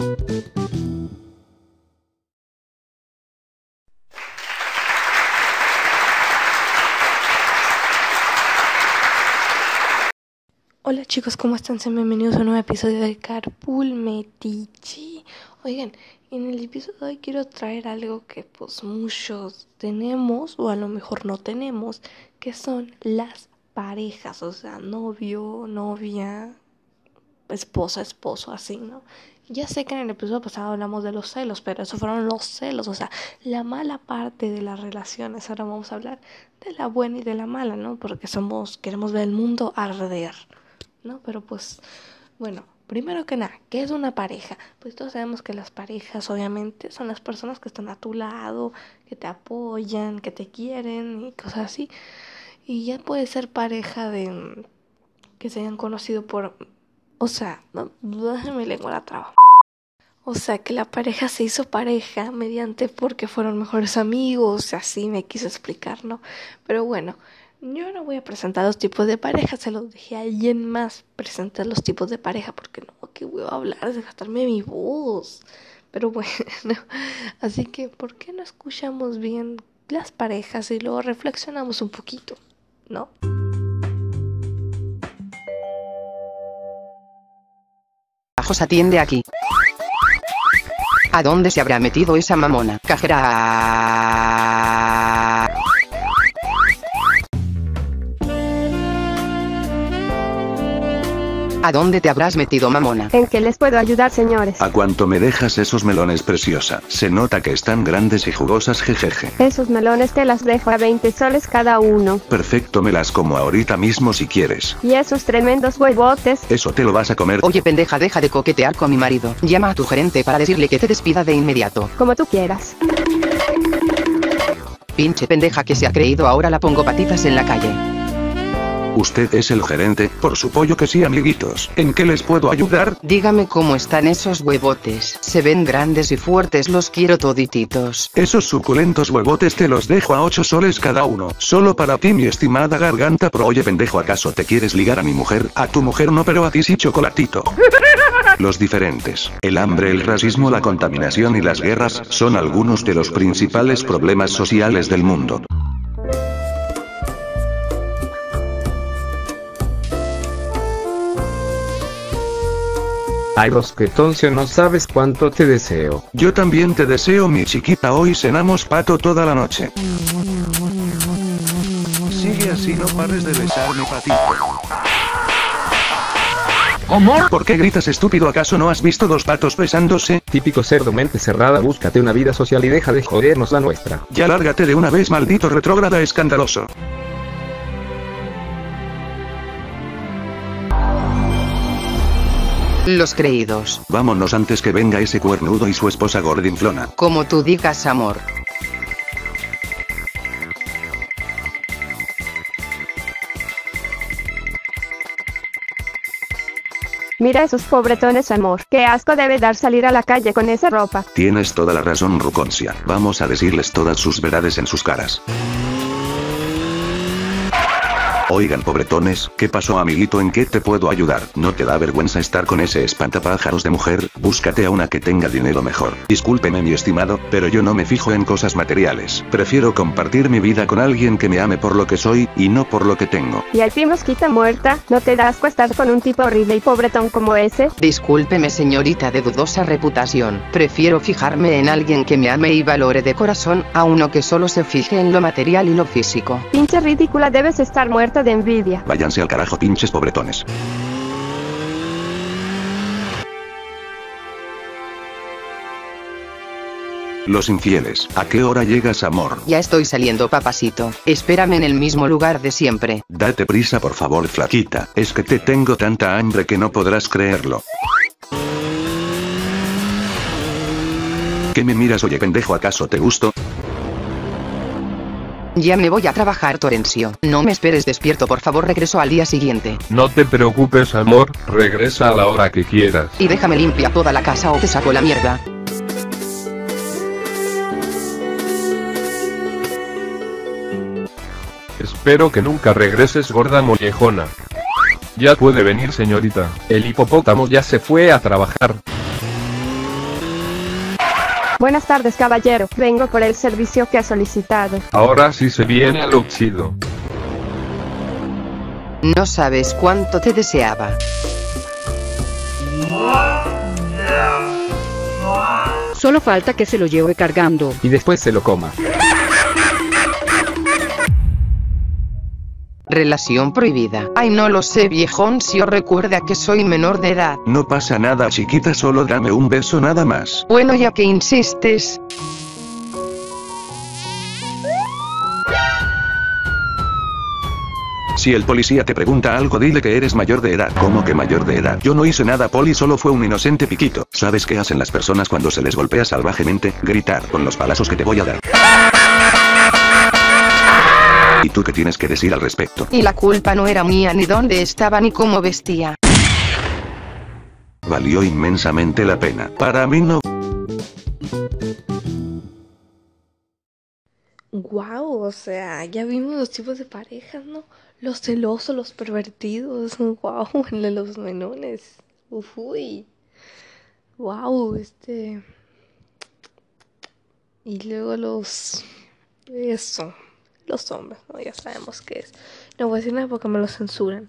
Hola chicos, ¿cómo están? Sean bienvenidos a un nuevo episodio de Carpool Metichi. Oigan, en el episodio de hoy quiero traer algo que pues muchos tenemos o a lo mejor no tenemos, que son las parejas, o sea, novio, novia, esposa, esposo, así, ¿no? Ya sé que en el episodio pasado hablamos de los celos, pero eso fueron los celos, o sea, la mala parte de las relaciones. Ahora vamos a hablar de la buena y de la mala, ¿no? Porque somos, queremos ver el mundo arder. ¿no? Pero pues, bueno, primero que nada, ¿qué es una pareja? Pues todos sabemos que las parejas obviamente son las personas que están a tu lado, que te apoyan, que te quieren y cosas así. Y ya puede ser pareja de que se hayan conocido por, o sea, no, mi lengua la traba. O sea, que la pareja se hizo pareja mediante porque fueron mejores amigos, así me quiso explicar, ¿no? Pero bueno, yo no voy a presentar los tipos de pareja, se los dejé a alguien más presentar los tipos de pareja, porque no, que voy a hablar, de gastarme mi voz. Pero bueno, así que, ¿por qué no escuchamos bien las parejas y luego reflexionamos un poquito? ¿No? Bajos atiende aquí. ¿A dónde se habrá metido esa mamona? Cajera. ¿A dónde te habrás metido, mamona? ¿En qué les puedo ayudar, señores? ¿A cuánto me dejas esos melones, preciosa? Se nota que están grandes y jugosas, jejeje. Esos melones te las dejo a 20 soles cada uno. Perfecto, me las como ahorita mismo si quieres. Y esos tremendos huevotes. Eso te lo vas a comer. Oye, pendeja, deja de coquetear con mi marido. Llama a tu gerente para decirle que te despida de inmediato. Como tú quieras. Pinche pendeja que se ha creído ahora la pongo patitas en la calle. ¿Usted es el gerente? Por su pollo que sí, amiguitos. ¿En qué les puedo ayudar? Dígame cómo están esos huevotes. Se ven grandes y fuertes, los quiero todititos. Esos suculentos huevotes te los dejo a 8 soles cada uno. Solo para ti, mi estimada garganta. Pero oye, pendejo, ¿acaso te quieres ligar a mi mujer? A tu mujer no, pero a ti sí, chocolatito. Los diferentes, el hambre, el racismo, la contaminación y las guerras son algunos de los principales problemas sociales del mundo. Ay, Rosquetoncio, no sabes cuánto te deseo. Yo también te deseo, mi chiquita. Hoy cenamos pato toda la noche. Sigue así, no pares de besarme, patito. ¿Cómo? ¿Por qué gritas estúpido? ¿Acaso no has visto dos patos besándose? Típico cerdo mente cerrada, búscate una vida social y deja de jodernos la nuestra. Ya lárgate de una vez, maldito retrógrada escandaloso. Los creídos. Vámonos antes que venga ese cuernudo y su esposa gordinflona. Como tú digas, amor. Mira esos pobretones, amor. Qué asco debe dar salir a la calle con esa ropa. Tienes toda la razón, Ruconcia. Vamos a decirles todas sus verdades en sus caras. Oigan, pobretones, ¿qué pasó, amiguito? ¿En qué te puedo ayudar? ¿No te da vergüenza estar con ese espantapájaros de mujer? Búscate a una que tenga dinero mejor. Discúlpeme, mi estimado, pero yo no me fijo en cosas materiales. Prefiero compartir mi vida con alguien que me ame por lo que soy, y no por lo que tengo. Y al fin mosquita muerta, ¿no te das cuenta estar con un tipo horrible y pobretón como ese? Discúlpeme, señorita de dudosa reputación. Prefiero fijarme en alguien que me ame y valore de corazón, a uno que solo se fije en lo material y lo físico. Pinche ridícula, debes estar muerta de envidia. Váyanse al carajo, pinches pobretones. Los infieles, ¿a qué hora llegas, amor? Ya estoy saliendo, papacito. Espérame en el mismo lugar de siempre. Date prisa, por favor, flaquita. Es que te tengo tanta hambre que no podrás creerlo. ¿Qué me miras, oye pendejo? ¿Acaso te gusto? Ya me voy a trabajar, Torencio. No me esperes despierto, por favor, regreso al día siguiente. No te preocupes, amor. Regresa a la hora que quieras. Y déjame limpia toda la casa o te saco la mierda. Espero que nunca regreses, gorda mollejona. Ya puede venir, señorita. El hipopótamo ya se fue a trabajar. Buenas tardes, caballero. Vengo por el servicio que ha solicitado. Ahora sí se viene al chido. No sabes cuánto te deseaba. Solo falta que se lo lleve cargando. Y después se lo coma. Relación prohibida. Ay, no lo sé, viejón, si os recuerda que soy menor de edad. No pasa nada chiquita solo dame un beso nada más. Bueno, ya que insistes. Si el policía te pregunta algo dile que eres mayor de edad. ¿Cómo que mayor de edad? Yo no hice nada poli solo fue un inocente piquito. ¿Sabes qué hacen las personas cuando se les golpea salvajemente? Gritar con los palazos que te voy a dar. ¿Y tú qué tienes que decir al respecto? Y la culpa no era mía ni dónde estaba ni cómo vestía. Valió inmensamente la pena. Para mí no. Wow, o sea, ya vimos los tipos de parejas, ¿no? Los celosos, los pervertidos, wow, el de los menones. Uy. Wow, este. Y luego los. Eso. Los hombres, ¿no? Ya sabemos qué es. No voy a decir nada porque me lo censuran.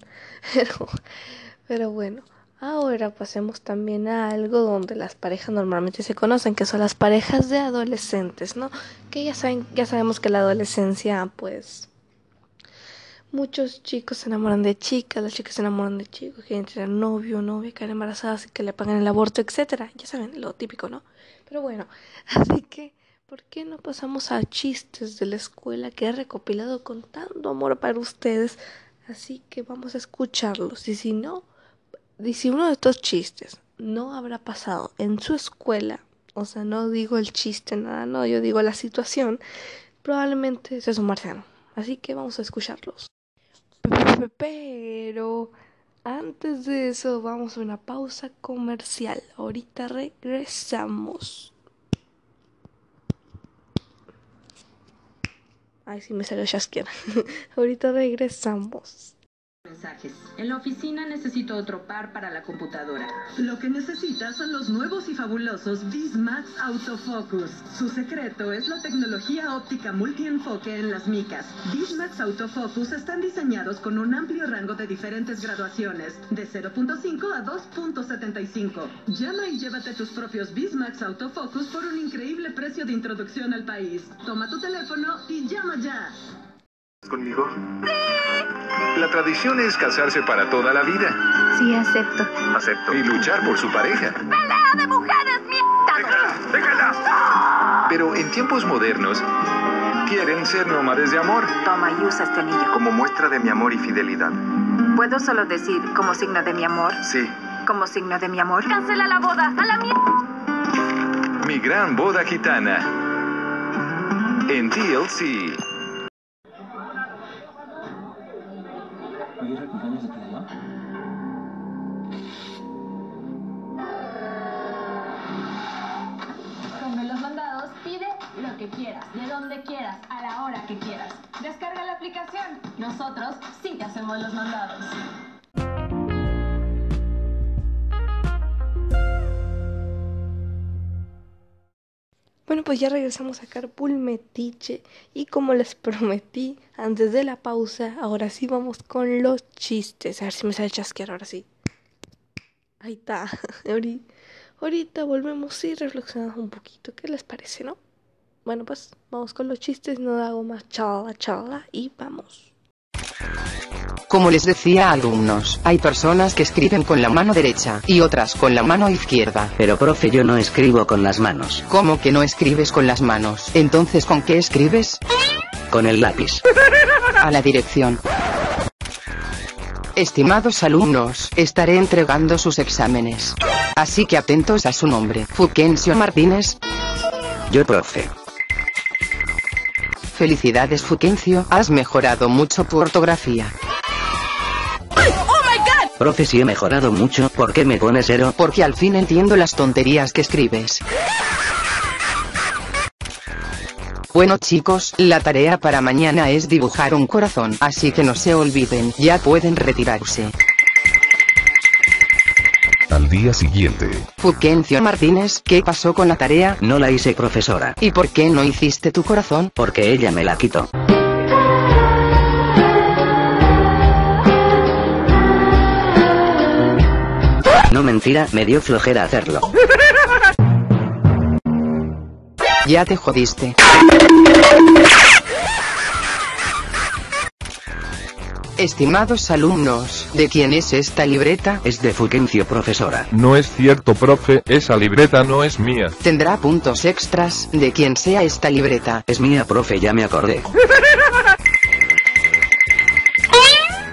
Pero, bueno. Ahora pasemos también a algo donde las parejas normalmente se conocen, que son las parejas de adolescentes, ¿no? Que ya saben, ya sabemos que la adolescencia, pues, muchos chicos se enamoran de chicas, las chicas se enamoran de chicos, quieren tener novio, novia, caer embarazadas que le pagan el aborto, etcétera. Ya saben, lo típico, ¿no? Pero bueno, así que, ¿por qué no pasamos a chistes de la escuela que he recopilado con tanto amor para ustedes? Así que vamos a escucharlos. Y si no, y si uno de estos chistes no habrá pasado en su escuela, o sea, no digo el chiste, nada, no, yo digo la situación, probablemente es un marciano. Así que vamos a escucharlos. Pero antes de eso vamos a una pausa comercial. Ahorita regresamos. Ay, sí me salió chasquera. Ahorita regresamos. En la oficina necesito otro par para la computadora. Lo que necesitas son los nuevos y fabulosos Bismax Autofocus. Su secreto es la tecnología óptica multienfoque en las micas. Bismax Autofocus están diseñados con un amplio rango de diferentes graduaciones, de 0.5 a 2.75. Llama y llévate tus propios Bismax Autofocus por un increíble precio de introducción al país. Toma tu teléfono y llama ya. ¿Conmigo? La tradición es casarse para toda la vida. Sí, acepto. Acepto. Y luchar por su pareja. ¡Pelea de mujeres, mierda! ¡Déjala! ¡Déjala! Pero en tiempos modernos, quieren ser nómades de amor. Toma y usa este anillo. Como muestra de mi amor y fidelidad. ¿Puedo solo decir como signo de mi amor? Sí. Como signo de mi amor. ¡Cancela la boda! ¡A la mierda! Mi gran boda gitana. En TLC. Los. Bueno, pues ya regresamos a Carpool Metiche y como les prometí antes de la pausa, ahora sí vamos con los chistes. A ver si me sale chasquear ahora sí. Ahí está. Ahori- Ahorita volvemos y reflexionamos un poquito. ¿Qué les parece, no? Bueno, pues vamos con los chistes, no hago más charla, charla y vamos. Como les decía a alumnos, hay personas que escriben con la mano derecha y otras con la mano izquierda. Pero profe yo no escribo con las manos, ¿Cómo que no escribes con las manos? Entonces, ¿con qué escribes? con el lápiz. A la dirección. Estimados alumnos, estaré entregando sus exámenes. Así que atentos a su nombre. Fuquencio Martínez. Yo profe. Felicidades Fuquencio, has mejorado mucho tu ortografía. Profe si he mejorado mucho, ¿por qué me pone cero? Porque al fin entiendo las tonterías que escribes. Bueno chicos, la tarea para mañana es dibujar un corazón, así que no se olviden, ya pueden retirarse. Al día siguiente. Fulgencio Martínez, ¿qué pasó con la tarea? No la hice profesora. ¿Y por qué no hiciste tu corazón? Porque ella me la quitó. No mentira, me dio flojera hacerlo. Ya te jodiste. Estimados alumnos, ¿de quién es esta libreta? Es de Fulgencio profesora. No es cierto, profe, esa libreta no es mía. Tendrá puntos extras, de quien sea esta libreta. Es mía, profe, ya me acordé.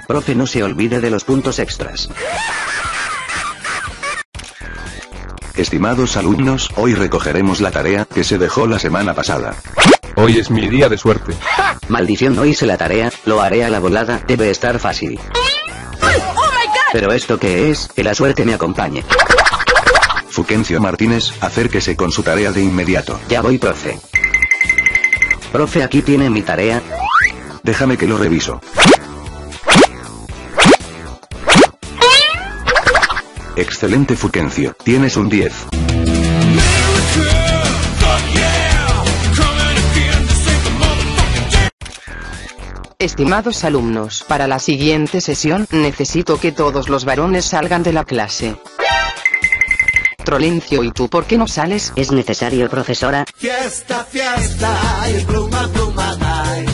Profe, no se olvide de los puntos extras. Estimados alumnos, hoy recogeremos la tarea que se dejó la semana pasada. Hoy es mi día de suerte. Maldición, no hice la tarea, lo haré a la volada, debe estar fácil. Pero esto que es, que la suerte me acompañe. Fulgencio Martínez, acérquese con su tarea de inmediato. Ya voy, profe. Profe, aquí tiene mi tarea. Déjame que lo reviso. Excelente Fulgencio, tienes un 10. Estimados alumnos, para la siguiente sesión, necesito que todos los varones salgan de la clase. Trolencio, ¿y tú por qué no sales? ¿Es necesario, profesora? Fiesta, fiesta, y pluma, pluma, dai.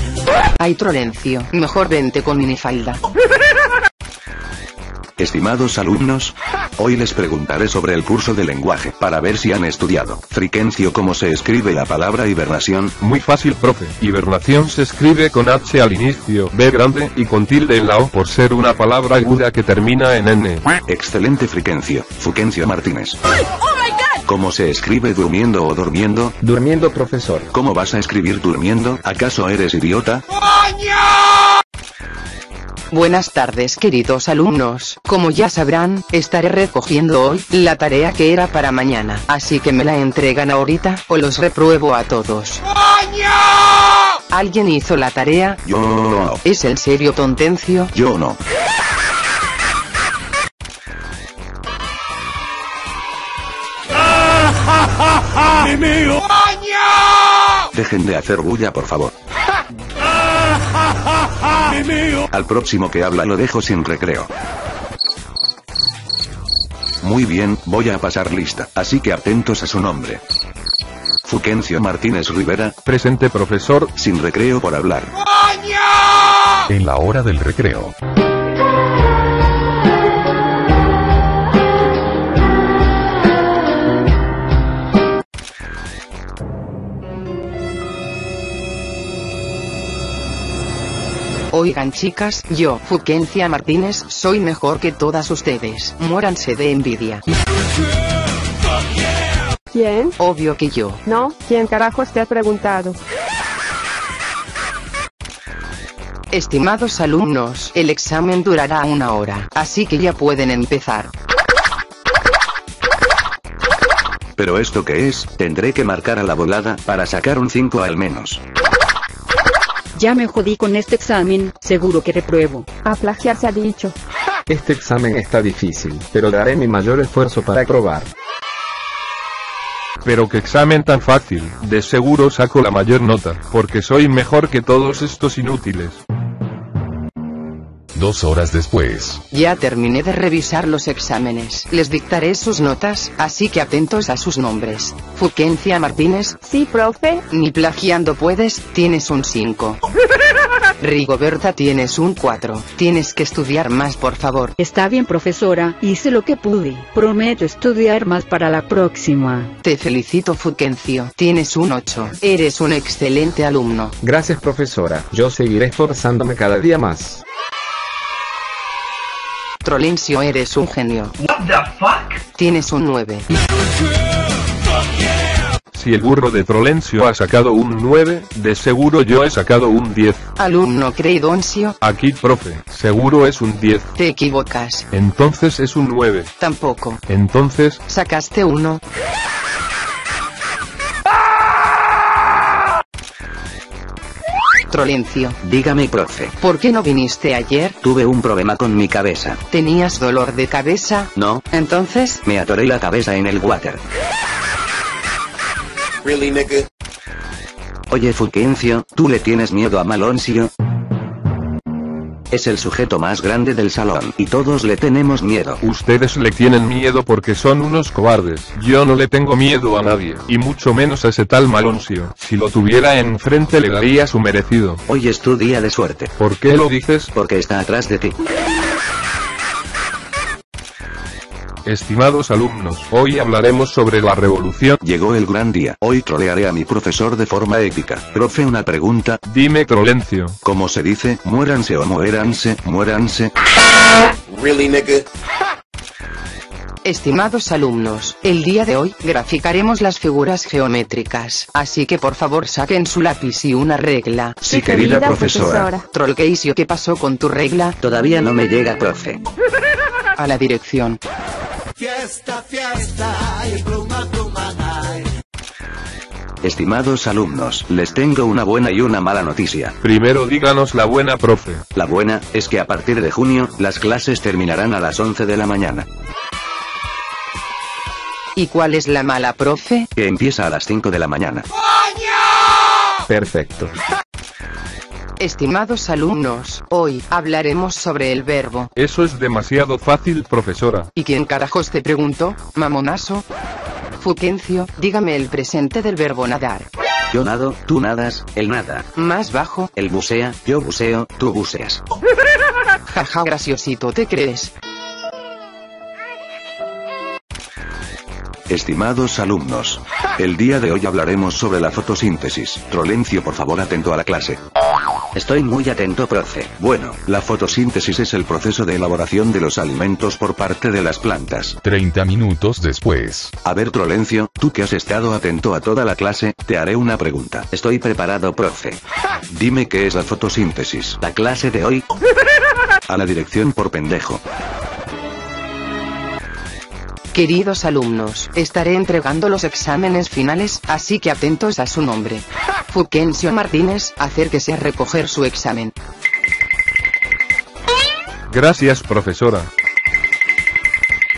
Ay, Trolencio, mejor vente con minifalda. Estimados alumnos, hoy les preguntaré sobre el curso de lenguaje, para ver si han estudiado. Friquencio, ¿cómo se escribe la palabra hibernación? Muy fácil, profe. Hibernación se escribe con H al inicio, B grande, y con tilde en la O por ser una palabra aguda que termina en N. Excelente Friquencio. Fuquencio Martínez. ¿Cómo se escribe durmiendo o durmiendo? Durmiendo, profesor. ¿Cómo vas a escribir durmiendo? ¿Acaso eres idiota? Buenas tardes queridos alumnos, como ya sabrán, estaré recogiendo hoy la tarea que era para mañana, así que me la entregan ahorita o los repruebo a todos. ¿Alguien hizo la tarea? Yo no. ¿Es en serio tontencio? Yo no. Dejen de hacer bulla por favor. Al próximo que habla lo dejo sin recreo. Muy bien, voy a pasar lista, así que atentos a su nombre. Fuquencio Martínez Rivera. Presente profesor. Sin recreo por hablar. En la hora del recreo. Oigan chicas, yo, Fuquencia Martínez, soy mejor que todas ustedes. Muéranse de envidia. ¿Quién? Obvio que yo. No, ¿quién carajos te ha preguntado? Estimados alumnos, el examen durará una hora, así que ya pueden empezar. ¿Pero esto qué es? Tendré que marcar a la volada para sacar un 5 al menos. Ya me jodí con este examen, seguro que repruebo. A plagiar se ha dicho. Este examen está difícil, pero daré mi mayor esfuerzo para aprobar. Pero qué examen tan fácil, de seguro saco la mayor nota, porque soy mejor que todos estos inútiles. Dos horas después. Ya terminé de revisar los exámenes. Les dictaré sus notas, así que atentos a sus nombres. Fuquencia Martínez. Sí, profe. Ni plagiando puedes, tienes un 5. Rigoberta tienes un 4. Tienes que estudiar más, por favor. Está bien, profesora, hice lo que pude. Prometo estudiar más para la próxima. Te felicito, Fuquencio. Tienes un 8. Eres un excelente alumno. Gracias, profesora. Yo seguiré esforzándome cada día más. Trolencio, eres un genio. What the fuck? Tienes un 9. Si el burro de Trolencio ha sacado un 9, de seguro yo he sacado un 10. Alumno Creidoncio. Aquí, profe, seguro es un 10. Te equivocas. Entonces es un 9. Tampoco. Entonces, Sacaste uno. Trolencio. Dígame, profe. ¿Por qué no viniste ayer? Tuve un problema con mi cabeza. ¿Tenías dolor de cabeza? No. Entonces, Me atoré la cabeza en el water. Really, nigga? Oye, Fulgencio, ¿tú le tienes miedo a Maloncio? Es el sujeto más grande del salón, y todos le tenemos miedo. Ustedes le tienen miedo porque son unos cobardes. Yo no le tengo miedo a nadie, y mucho menos a ese tal Maloncio. Si lo tuviera enfrente le daría su merecido. Hoy es tu día de suerte. ¿Por qué lo dices? Porque está atrás de ti. Estimados alumnos, hoy hablaremos sobre la revolución. Llegó el gran día. Hoy trolearé a mi profesor de forma épica. Profe, una pregunta. Dime, Trolencio. ¿Cómo se dice? Muéranse o muéranse, muéranse. Really, nigga? Estimados alumnos, el día de hoy graficaremos las figuras geométricas, así que por favor saquen su lápiz y una regla. Sí, querida profesora. Trollgeisio, ¿qué pasó con tu regla? Todavía no me llega, profe. A la dirección. Fiesta, fiesta, y pluma, pluma, night. Estimados alumnos, les tengo una buena y una mala noticia. Primero díganos la buena, profe. La buena, es que a partir de junio, las clases terminarán a las 11 de la mañana. ¿Y cuál es la mala, profe? Que empieza a las 5 de la mañana. Perfecto. Estimados alumnos, hoy hablaremos sobre el verbo. Eso es demasiado fácil, profesora. ¿Y quién carajos te preguntó, mamonazo? Fuquencio, dígame el presente del verbo nadar. Yo nado, tú nadas, él nada. Más bajo. Él bucea, yo buceo, tú buceas. Jaja, graciosito, ¿te crees? Estimados alumnos. El día de hoy hablaremos sobre la fotosíntesis. Trolencio, por favor, atento a la clase. Estoy muy atento, profe. Bueno, la fotosíntesis es el proceso de elaboración de los alimentos por parte de las plantas. 30 minutos después. A ver, Trolencio, tú que has estado atento a toda la clase, te haré una pregunta. Estoy preparado, profe. Dime qué es la fotosíntesis. La clase de hoy. A la dirección por pendejo. Queridos alumnos, estaré entregando los exámenes finales, así que atentos a su nombre. Fuquencio Martínez, acérquese a recoger su examen. Gracias, profesora.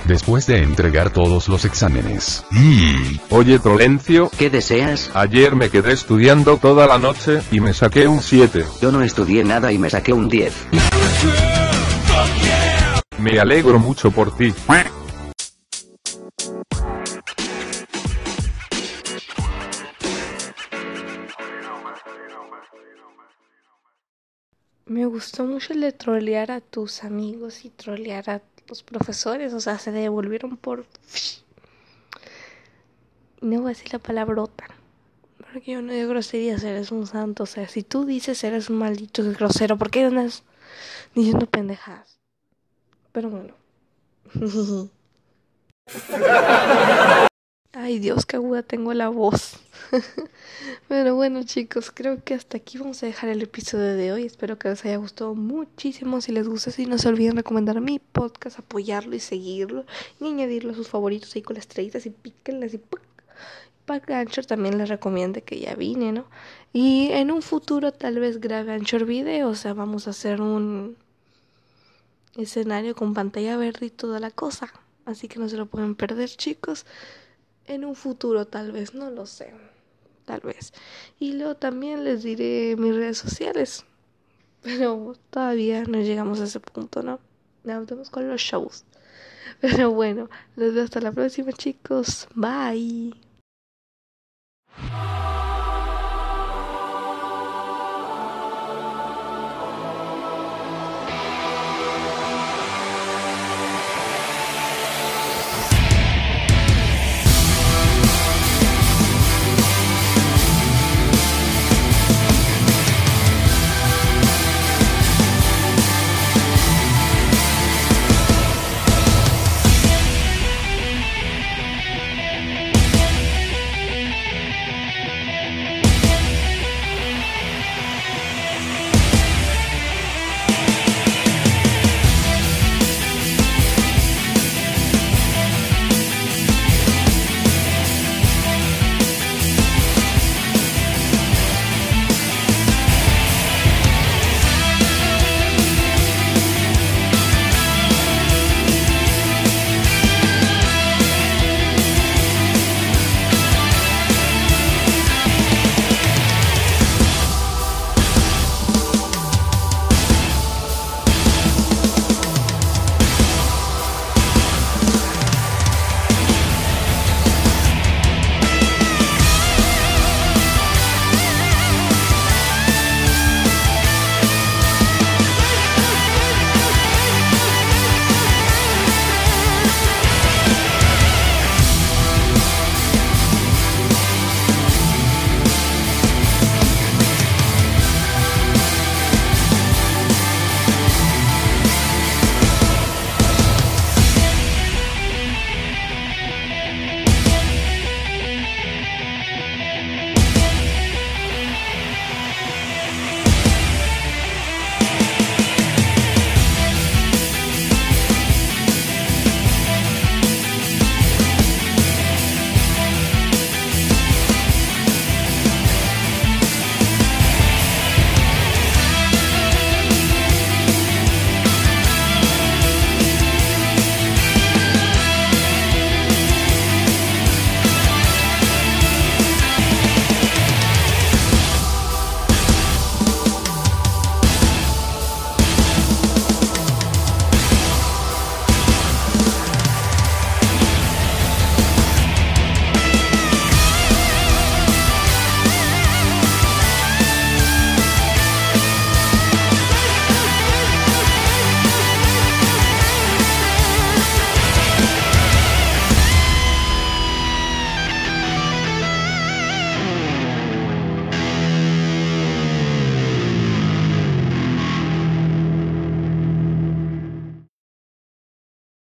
Después de entregar todos los exámenes. Mmm. Oye, Trolencio, ¿Qué deseas? ayer me quedé estudiando toda la noche y me saqué un 7. Yo no estudié nada y me saqué un 10. Me alegro mucho por ti. Me gustó mucho el de trolear a tus amigos y trolear a los profesores, o sea, se devolvieron por... No voy a decir la palabrota, porque yo no digo groserías, eres un santo, o sea, si tú dices eres un maldito grosero, ¿por qué andas diciendo pendejadas? Pero bueno. Ay Dios, qué aguda tengo la voz. Pero bueno chicos, creo que hasta aquí vamos a dejar el episodio de hoy. Espero que les haya gustado muchísimo. Si les gusta, si no se olviden recomendar mi podcast, apoyarlo y seguirlo. Y añadirlo a sus favoritos ahí con las estrellitas y píquenlas y ¡puc! Para Anchor también les recomiendo que ya vine, ¿no? Y en un futuro tal vez grabe Anchor video. O sea, vamos a hacer un escenario con pantalla verde y toda la cosa. Así que no se lo pueden perder chicos en un futuro tal vez, no lo sé, tal vez. Y luego también les diré mis redes sociales, pero todavía no llegamos a ese punto, ¿no? Nos con los shows. Pero bueno, les veo hasta la próxima chicos, bye.